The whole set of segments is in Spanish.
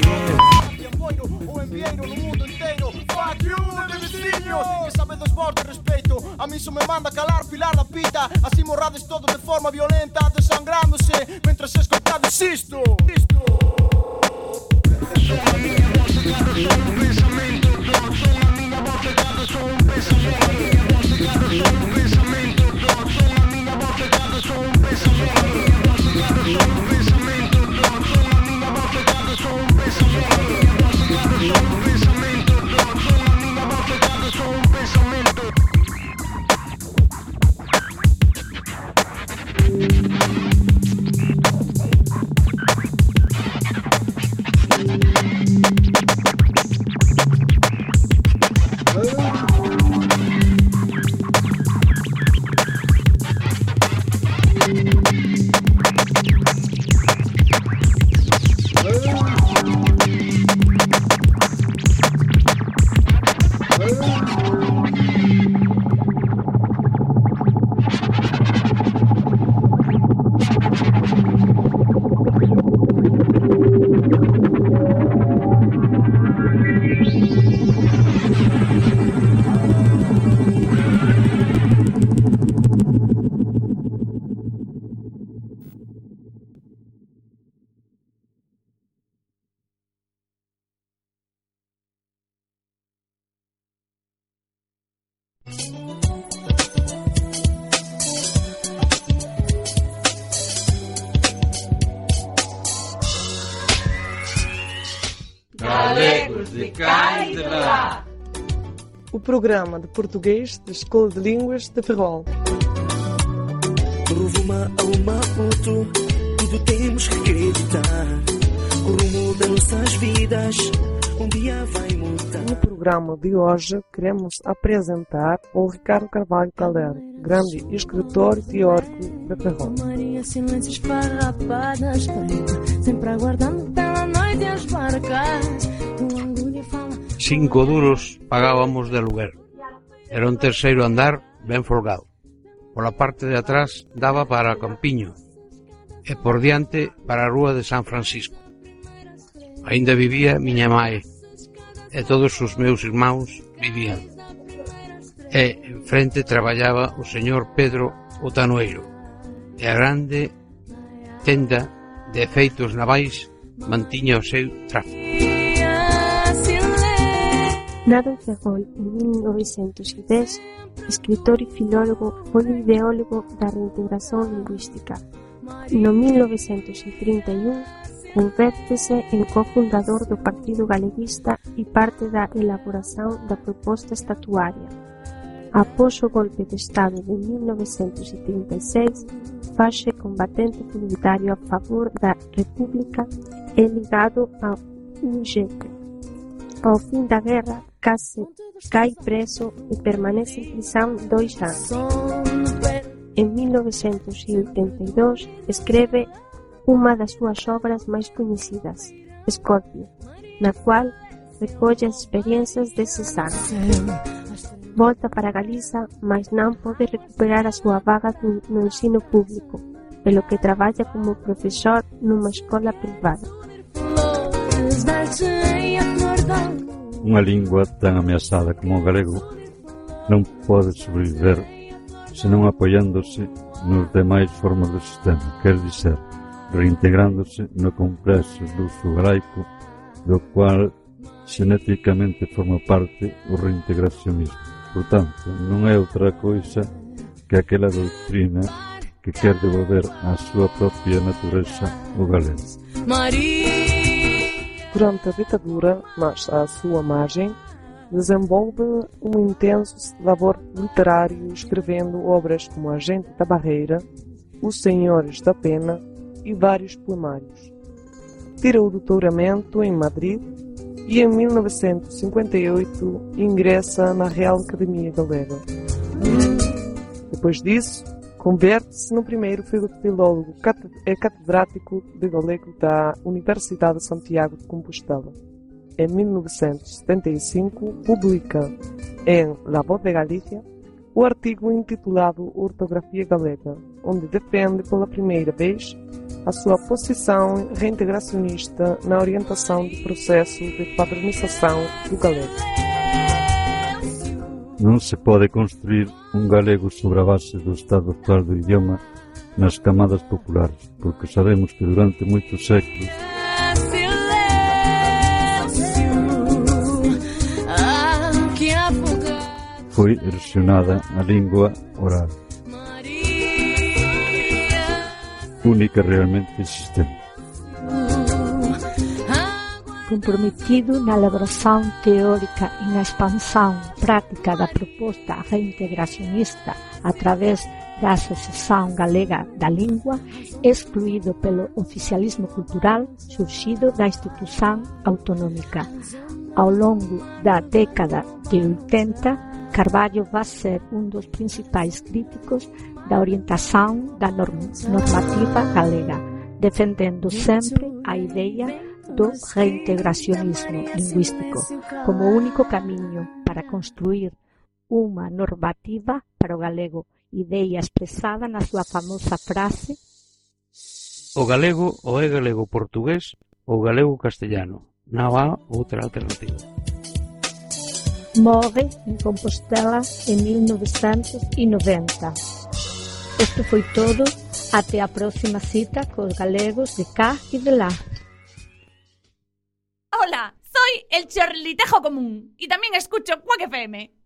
Boiro, o envieiro no mundo inteiro Fuck you, de veciño Que sabe dos vos de respeito A mí só me manda calar Pilar da Pita Así morrades todo de forma violenta Desangrándose Mentras escoitades isto Isto Son a miña voz cegada, son un pensamento Son a miña voz cegada, son un pensamento A miña voz cegada, son un pensamento Galegos de cá e de lá. O programa de português da Escola de Línguas de Ferrol. Rumo a uma outro, tudo temos que acreditar. O rumo das nossas vidas um dia vai mudar. No programa de hoje queremos apresentar o Ricardo Carvalho Calder, grande escritor e teórico de Ferrol. Maria, silêncios farrapadas, sempre aguardando pela noite as barcas. Cinco duros pagábamos de aluguer. Era un terceiro andar ben folgado. Pola parte de atrás daba para Campiño e por diante para a rúa de San Francisco. Ainda vivía miña mae e todos os meus irmãos vivían. e enfrente traballaba o señor Pedro Otanoeiro e a grande tenda de efeitos navais mantiña o seu tráfico. Nado en Ferrol en 1910, escritor e filólogo foi ideólogo da reintegración lingüística. No 1931 convértese en cofundador do Partido Galeguista e parte da elaboración da proposta estatuaria. Após o golpe de Estado de 1936 faxe combatente comunitario a favor da República e ligado ao Ungepe. Ao fin da guerra case cai preso e permanece en prisión dois anos. En 1982 escreve unha das súas obras máis coñecidas, Scorpio, na cual recolle as experiencias deses anos. Volta para Galiza, mas non pode recuperar a súa vaga no no ensino público, pelo que traballa como profesor nunha escola privada. Unha lingua tan ameazada como o galego non pode sobreviver senón apoiándose nos demais formas do sistema, quer dizer, reintegrándose no complexo do uso do cual xenéticamente forma parte o reintegracionismo. Por tanto, non é outra coisa que aquela doutrina que quer devolver á súa propia natureza o galego. Durante a ditadura, mas à sua margem, desenvolve um intenso labor literário escrevendo obras como Agente da Barreira, Os Senhores da Pena e vários poemários. Tira o doutoramento em Madrid e em 1958 ingressa na Real Academia Galega. Depois disso, converte-se no primeiro filólogo e catedrático de galego da Universidade de Santiago de Compostela. Em 1975, publica em La Voz de Galícia o artigo intitulado Ortografia Galega, onde defende pela primeira vez a sua posição reintegracionista na orientação do processo de padronização do galego. Non se pode construir un galego sobre a base do estado actual do idioma nas camadas populares, porque sabemos que durante moitos séculos foi erosionada a lingua oral, única realmente existente. comprometido na elaboración teórica e na expansão práctica da proposta reintegracionista a través da Asociación Galega da Lingua, excluído pelo oficialismo cultural surxido da institución autonómica. Ao longo da década de 80, Carballo va ser un dos principais críticos da orientación da normativa galega, defendendo sempre a ideia do reintegracionismo lingüístico como único camiño para construir unha normativa para o galego idea expresada na súa famosa frase O galego ou é galego-portugués ou galego-castellano. Non há outra alternativa. Morre en Compostela en 1990. Isto foi todo. Até a próxima cita cos galegos de cá e de lá. Hola, soy el chorlitejo común y también escucho Quack FM.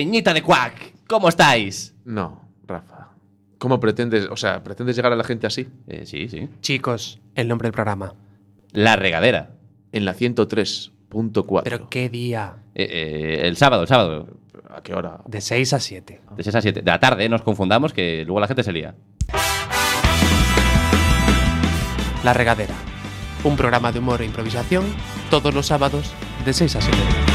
Peñita de Quack! ¿Cómo estáis? No, Rafa. ¿Cómo pretendes, o sea, pretendes llegar a la gente así? Eh, sí, sí. Chicos, el nombre del programa. La regadera. En la 103, Punto 4. ¿Pero qué día? Eh, eh, el sábado, el sábado. ¿A qué hora? De 6 a 7. De 6 a 7. De la tarde, ¿eh? nos confundamos, que luego la gente se lía. La Regadera. Un programa de humor e improvisación todos los sábados de 6 a 7.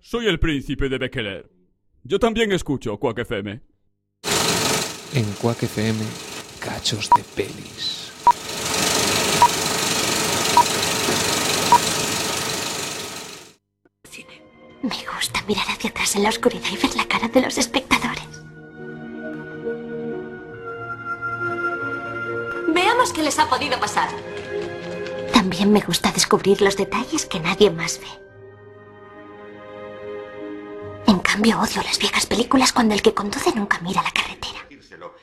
Soy el príncipe de Bekeler. Yo también escucho Quack FM. En Quack FM, cachos de pelis. Me gusta mirar hacia atrás en la oscuridad y ver la cara de los espectadores. Veamos qué les ha podido pasar. También me gusta descubrir los detalles que nadie más ve. Cambio, odio las viejas películas cuando el que conduce nunca mira la carretera.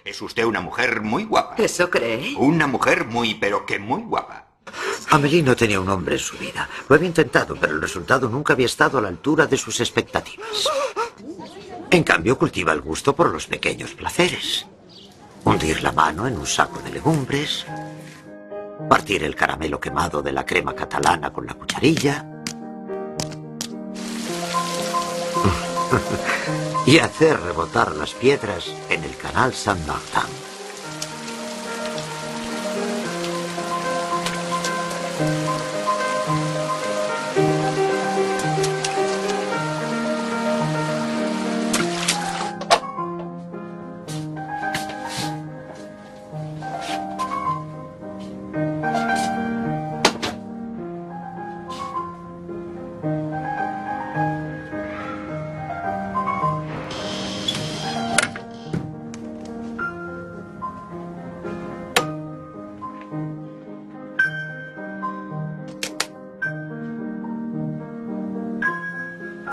Es usted una mujer muy guapa. ¿Eso cree? Una mujer muy, pero que muy guapa. Amelie no tenía un hombre en su vida. Lo había intentado, pero el resultado nunca había estado a la altura de sus expectativas. En cambio, cultiva el gusto por los pequeños placeres. Hundir la mano en un saco de legumbres, partir el caramelo quemado de la crema catalana con la cucharilla y hacer rebotar las piedras en el canal San Martin.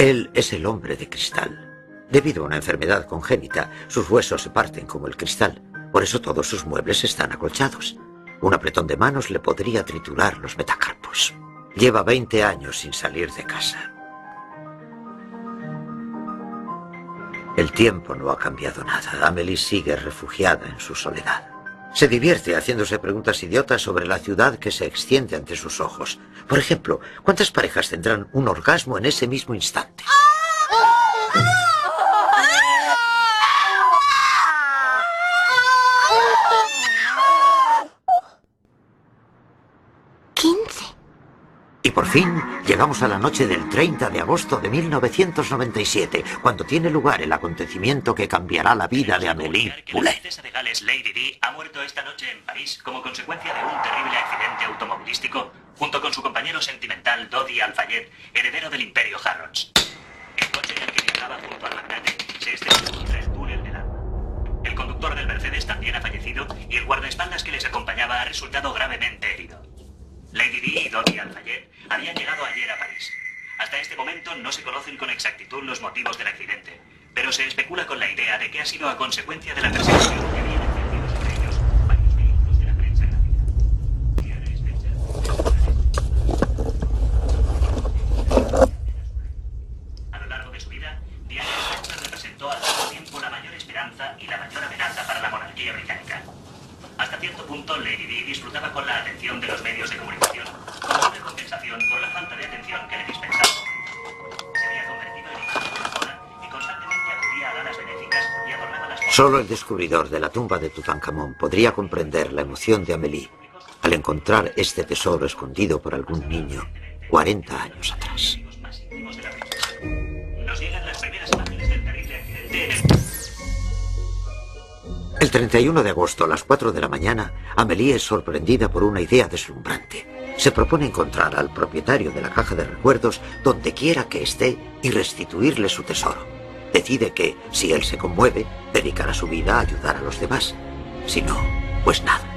Él es el hombre de cristal. Debido a una enfermedad congénita, sus huesos se parten como el cristal. Por eso todos sus muebles están acolchados. Un apretón de manos le podría triturar los metacarpos. Lleva 20 años sin salir de casa. El tiempo no ha cambiado nada. Amelie sigue refugiada en su soledad. Se divierte haciéndose preguntas idiotas sobre la ciudad que se extiende ante sus ojos. Por ejemplo, ¿cuántas parejas tendrán un orgasmo en ese mismo instante? Por fin llegamos a la noche del 30 de agosto de 1997, cuando tiene lugar el acontecimiento que cambiará la vida de Amélie La Poulet. princesa de Gales Lady Di ha muerto esta noche en París como consecuencia de un terrible accidente automovilístico junto con su compañero sentimental Dodi Alfayet, heredero del imperio Harrods. El coche en el que viajaba junto al magnate se estrelló contra el túnel del. El conductor del Mercedes también ha fallecido y el guardaespaldas que les acompañaba ha resultado gravemente herido. Lady Di y Dodi Alfayet habían llegado ayer a París. Hasta este momento no se conocen con exactitud los motivos del accidente, pero se especula con la idea de que ha sido a consecuencia de la persecución que habían ejercido sobre ellos varios vehículos de la prensa gráfica. A lo largo de su vida, Diana Spencer representó al mismo tiempo la mayor esperanza y la mayor amenaza para la monarquía británica. Hasta cierto punto, Lady Di disfrutaba con la atención de los medios de comunicación, compensación por la falta de atención que le dispensaba. Se había convertido en influenciadora y constantemente acudía a galas benéficas y adornaba las Solo el descubridor de la tumba de Tutankamón podría comprender la emoción de Amélie al encontrar este tesoro escondido por algún niño 40 años atrás. Nos llegan las primeras imágenes del terrible accidente en el El 31 de agosto a las 4 de la mañana, Amélie es sorprendida por una idea deslumbrante. Se propone encontrar al propietario de la caja de recuerdos donde quiera que esté y restituirle su tesoro. Decide que, si él se conmueve, dedicará su vida a ayudar a los demás. Si no, pues nada.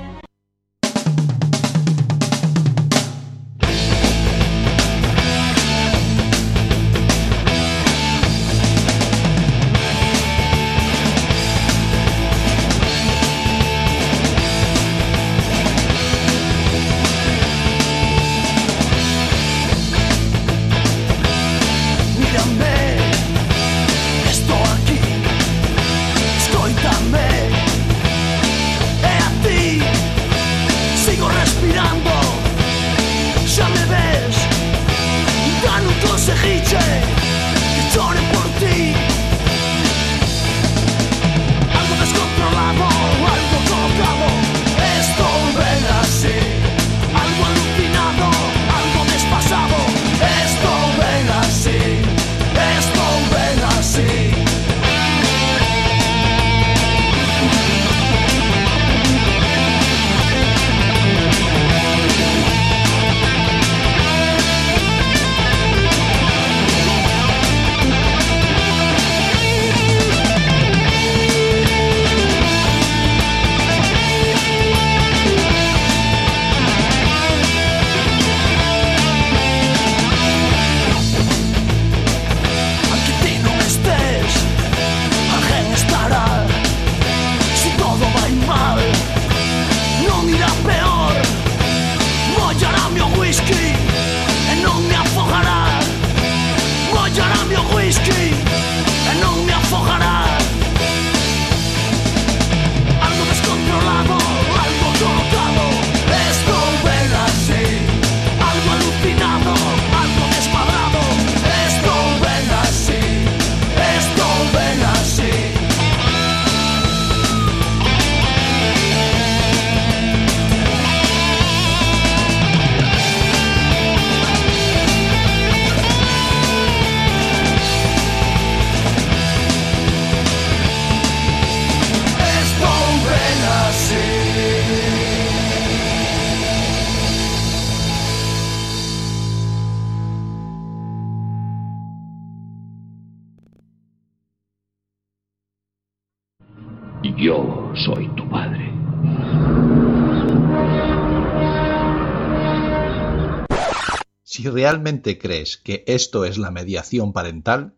Realmente crees que esto es la mediación parental,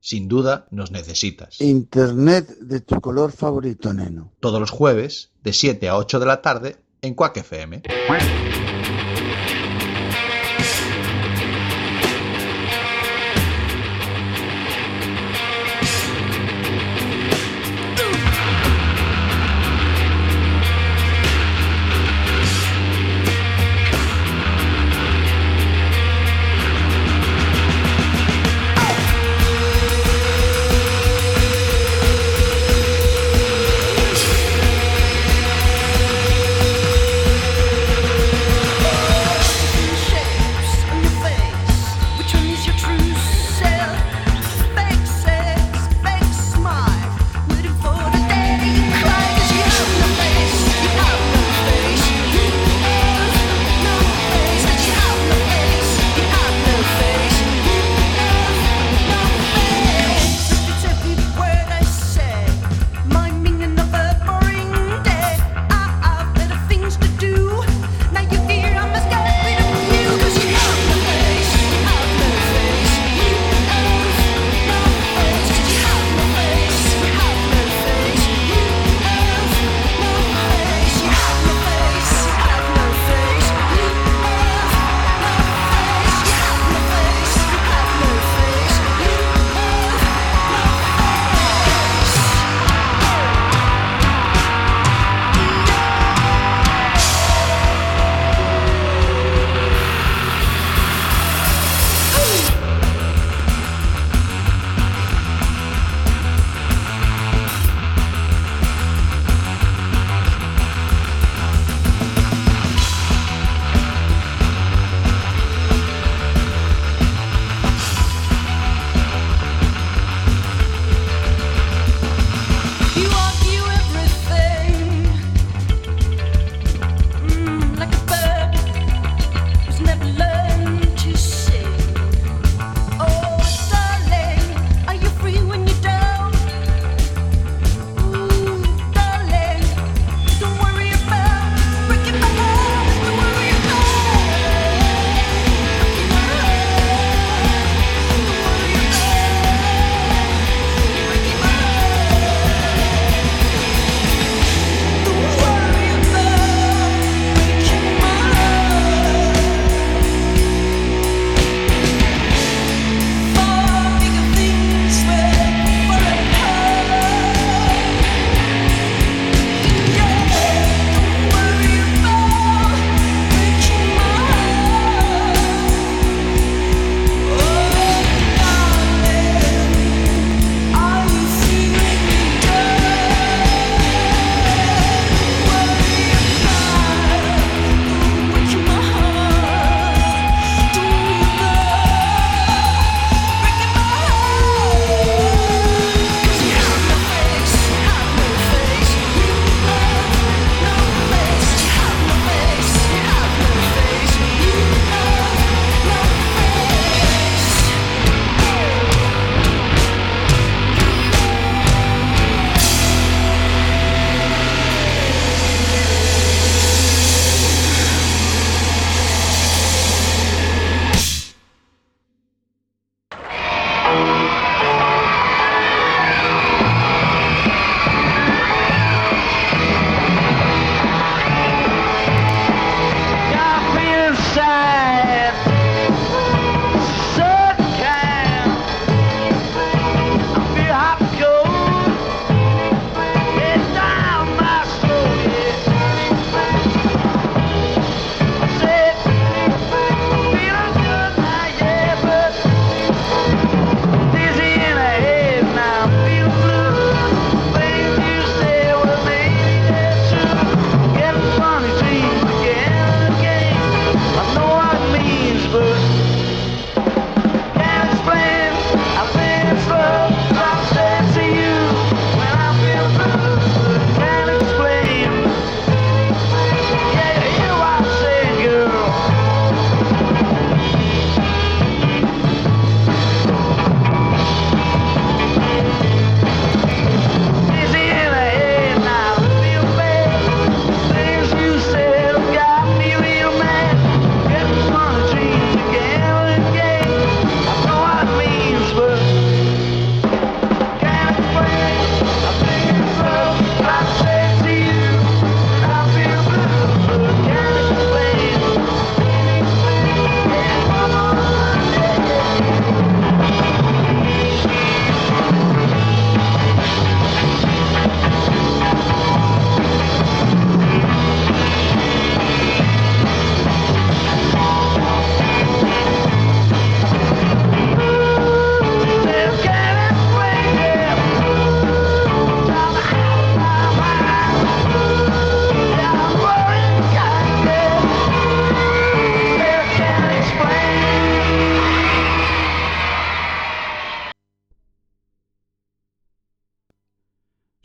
sin duda nos necesitas. Internet de tu color favorito, neno. Todos los jueves, de 7 a 8 de la tarde, en Quack FM.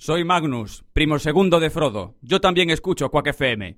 Soy Magnus, primo segundo de Frodo. Yo también escucho Quack FM.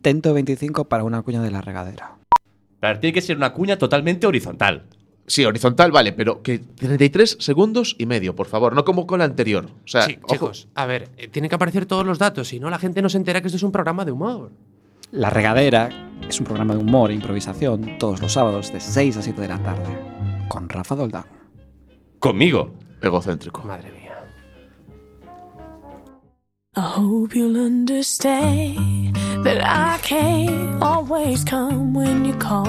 intento 25 para una cuña de la regadera. Pero tiene que ser una cuña totalmente horizontal. Sí, horizontal, vale, pero que 33 segundos y medio, por favor, no como con la anterior. O sea, Sí, ojo. chicos, a ver, eh, tienen que aparecer todos los datos, si no la gente no se entera que esto es un programa de humor. La regadera es un programa de humor e improvisación todos los sábados de 6 a 7 de la tarde. Con Rafa Doldán. Conmigo. Egocéntrico. Madre mía. I hope you'll understand that I can't always come when you call.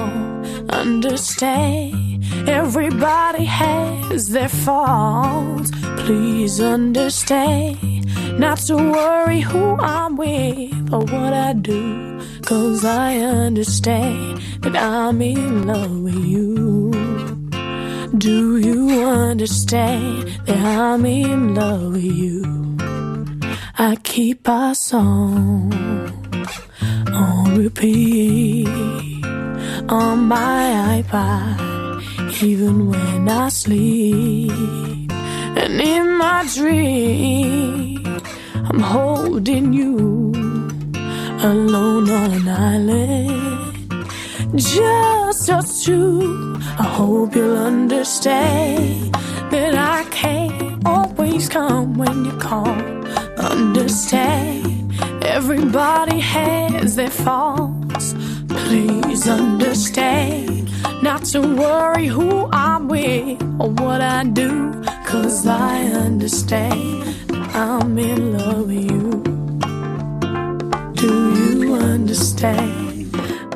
Understand, everybody has their faults. Please understand, not to worry who I'm with or what I do. Cause I understand that I'm in love with you. Do you understand that I'm in love with you? I keep our song on repeat on my iPod, even when I sleep. And in my dream, I'm holding you alone on an island. Just us two. I hope you'll understand that I can't always come when you call. Understand, everybody has their faults. Please understand, not to worry who I'm with or what I do. Cause I understand I'm in love with you. Do you understand?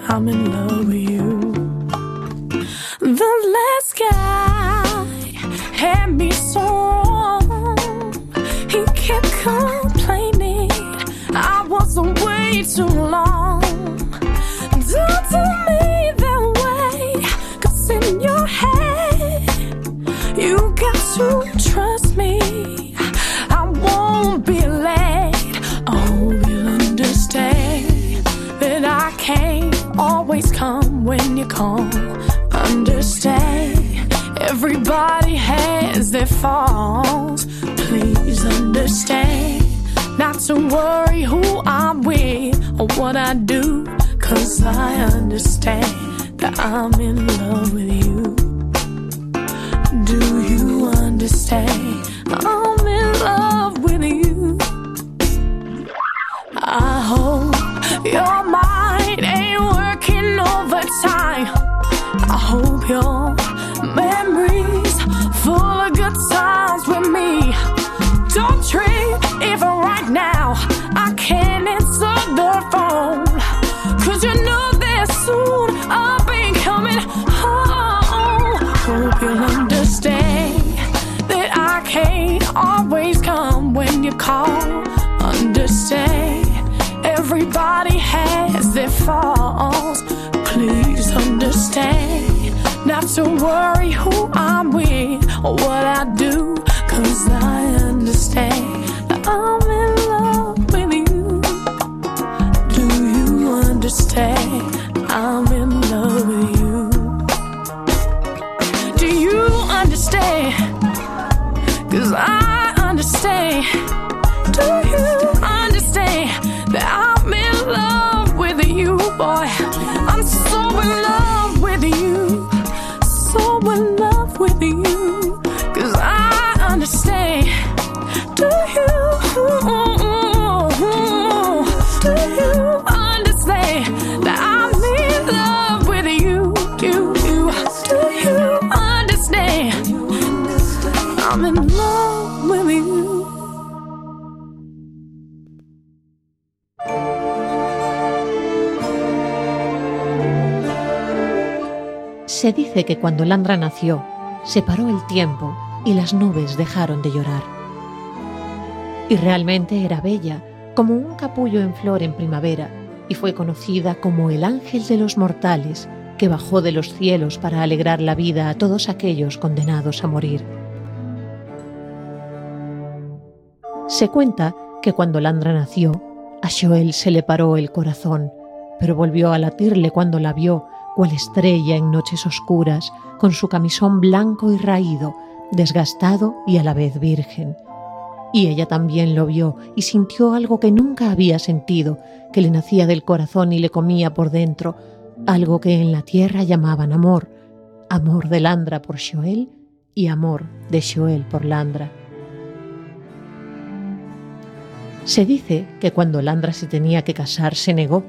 I'm in love with you. The last guy had me so wrong. He kept complaining I was away too long. Don't tell me that way, cause in your head, you got to trust me. I won't be late. Oh, Hope you'll understand that I can't always come when you call. Understand, everybody has their faults. Please understand, to worry who I'm with or what I do. Cause I understand that I'm in love with you. Do you understand? I'm in love with you. I hope your mind ain't working overtime. I hope your memories full of good times with me. Don't trip if right now I can't answer the phone. Cause you know that soon I'll be coming home. Hope you'll understand that I can't always come when you call. Understand, everybody has their faults. Please understand, not to worry who I'm with or what I do. Cause I understand that I'm in love with you. Do you understand? I'm in love with you. Do you I understand. Do you Se dice que cuando Landra nació, se paró el tiempo y las nubes dejaron de llorar. Y realmente era bella, como un capullo en flor en primavera, y fue conocida como el ángel de los mortales que bajó de los cielos para alegrar la vida a todos aquellos condenados a morir. Se cuenta que cuando Landra nació, a Joel se le paró el corazón, pero volvió a latirle cuando la vio cual estrella en noches oscuras, con su camisón blanco y raído, desgastado y a la vez virgen. Y ella también lo vio y sintió algo que nunca había sentido, que le nacía del corazón y le comía por dentro, algo que en la tierra llamaban amor, amor de Landra por Shoel y amor de Shoel por Landra. Se dice que cuando Landra se tenía que casar se negó,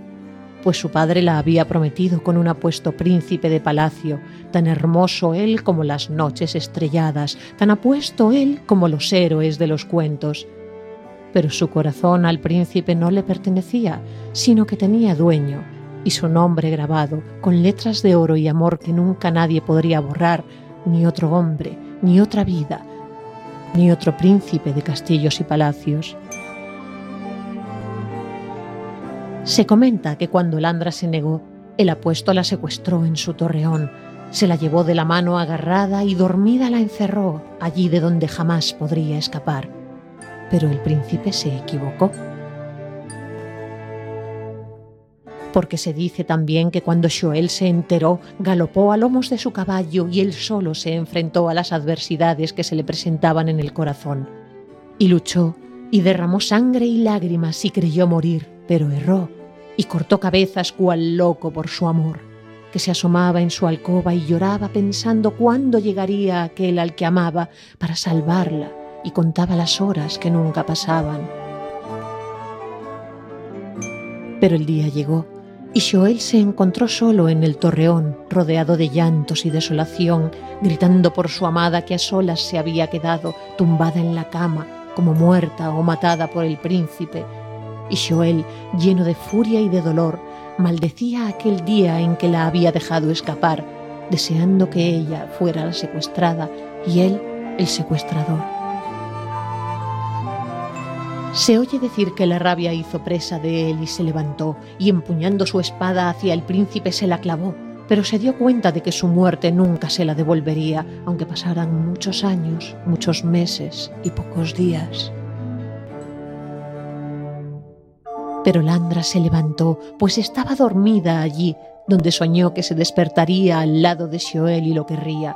pues su padre la había prometido con un apuesto príncipe de palacio, tan hermoso él como las noches estrelladas, tan apuesto él como los héroes de los cuentos. Pero su corazón al príncipe no le pertenecía, sino que tenía dueño, y su nombre grabado con letras de oro y amor que nunca nadie podría borrar, ni otro hombre, ni otra vida, ni otro príncipe de castillos y palacios. Se comenta que cuando Landra se negó, el apuesto la secuestró en su torreón, se la llevó de la mano agarrada y dormida la encerró allí de donde jamás podría escapar. Pero el príncipe se equivocó. Porque se dice también que cuando Shoel se enteró, galopó a lomos de su caballo y él solo se enfrentó a las adversidades que se le presentaban en el corazón. Y luchó, y derramó sangre y lágrimas y creyó morir, pero erró y cortó cabezas cual loco por su amor, que se asomaba en su alcoba y lloraba pensando cuándo llegaría aquel al que amaba para salvarla y contaba las horas que nunca pasaban. Pero el día llegó y Joel se encontró solo en el torreón, rodeado de llantos y desolación, gritando por su amada que a solas se había quedado tumbada en la cama, como muerta o matada por el príncipe, y Joel, lleno de furia y de dolor, maldecía aquel día en que la había dejado escapar, deseando que ella fuera la secuestrada y él el secuestrador. Se oye decir que la rabia hizo presa de él y se levantó, y empuñando su espada hacia el príncipe se la clavó, pero se dio cuenta de que su muerte nunca se la devolvería, aunque pasaran muchos años, muchos meses y pocos días. Pero Landra se levantó, pues estaba dormida allí, donde soñó que se despertaría al lado de Shoel y lo querría,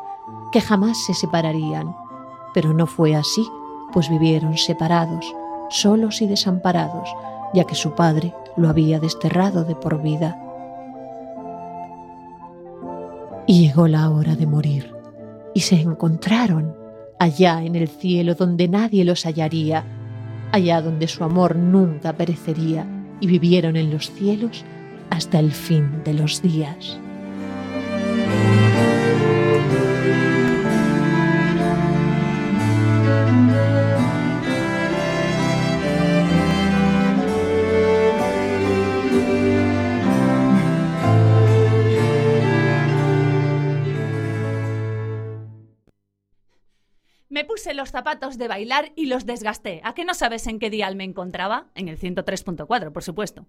que jamás se separarían. Pero no fue así, pues vivieron separados, solos y desamparados, ya que su padre lo había desterrado de por vida. Y llegó la hora de morir, y se encontraron allá en el cielo donde nadie los hallaría, allá donde su amor nunca perecería, y vivieron en los cielos hasta el fin de los días. Los zapatos de bailar y los desgasté. ¿A qué no sabes en qué dial me encontraba? En el 103.4, por supuesto.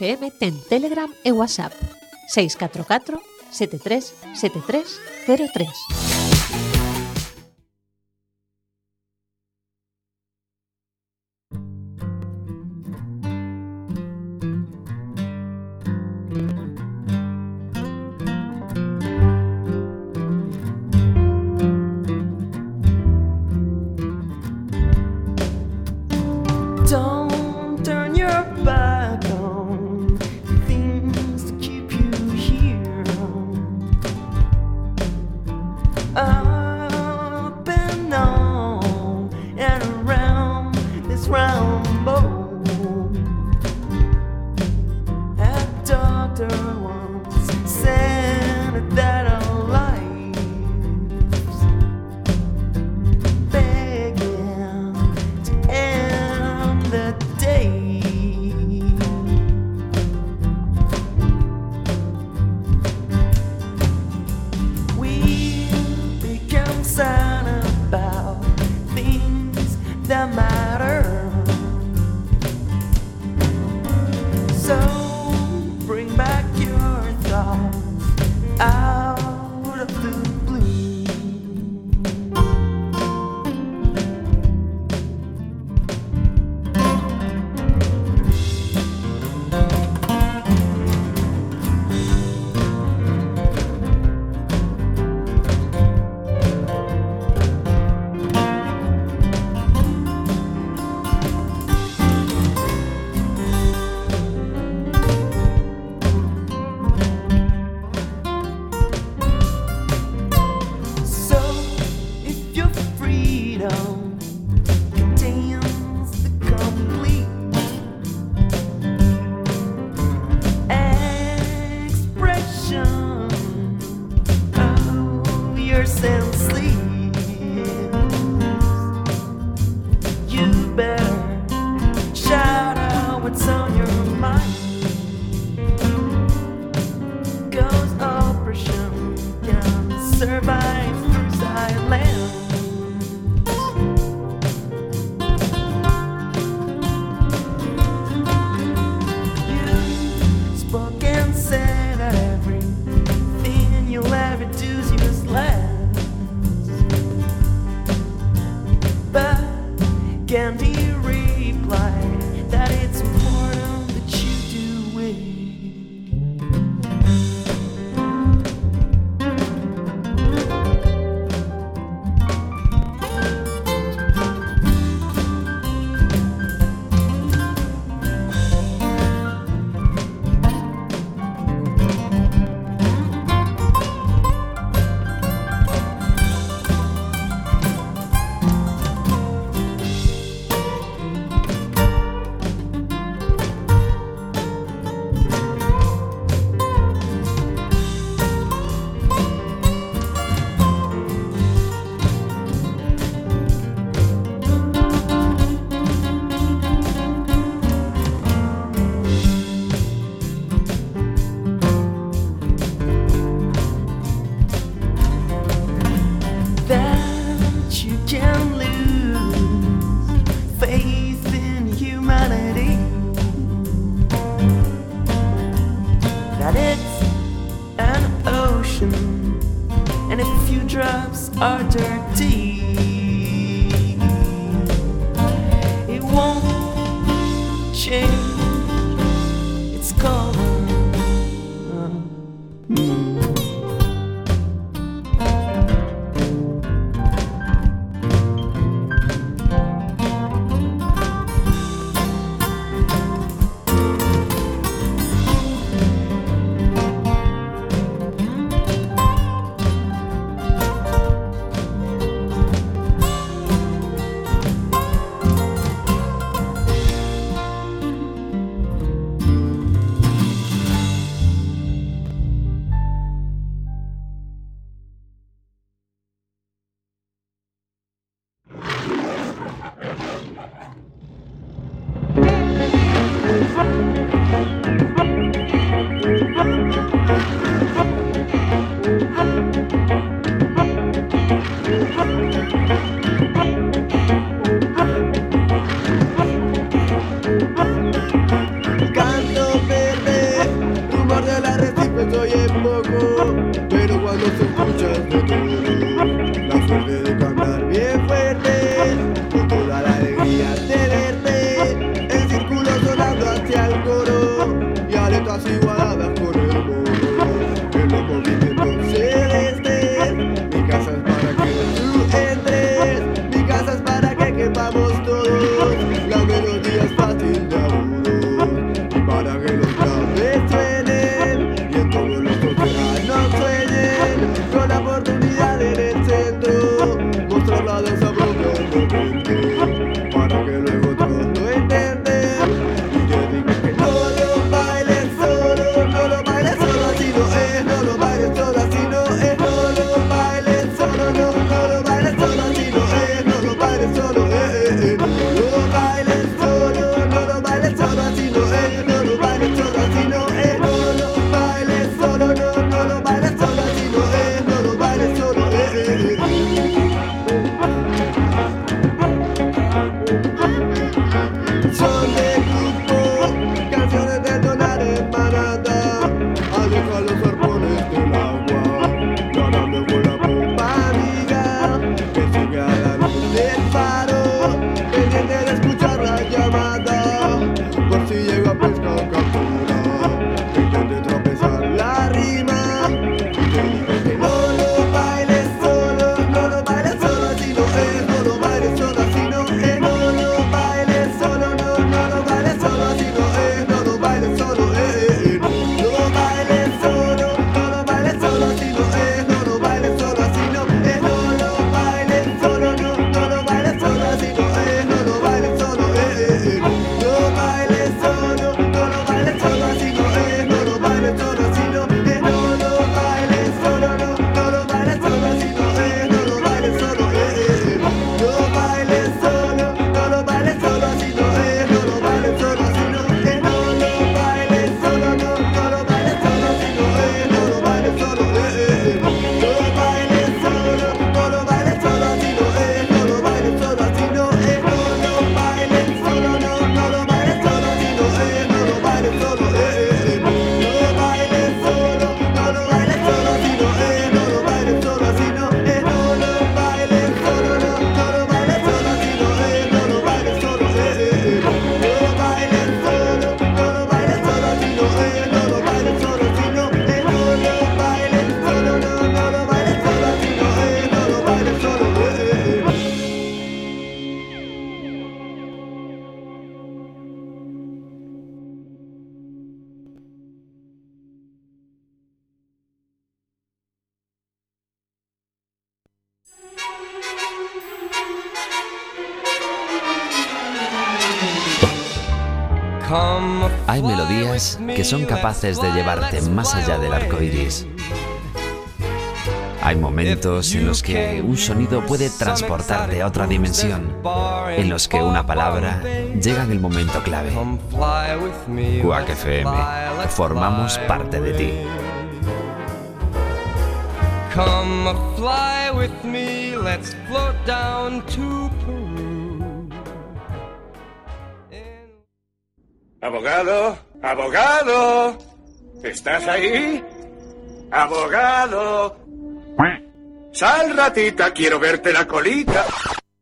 FM ten Telegram e WhatsApp 644 73 73 03. that you can lose faith in humanity. That it's an ocean, and if a few drops are dirty. capaces de llevarte más allá del arco iris. Hay momentos en los que un sonido puede transportarte a otra dimensión, en los que una palabra llega en el momento clave. Quack FM, formamos parte de ti. Abogado. ¡Abogado! ¿Estás ahí? ¡Abogado! ¡Sal, ratita! Quiero verte la colita.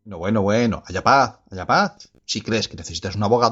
No, bueno, bueno. Allá paz, allá paz. Si crees que necesitas un abogado,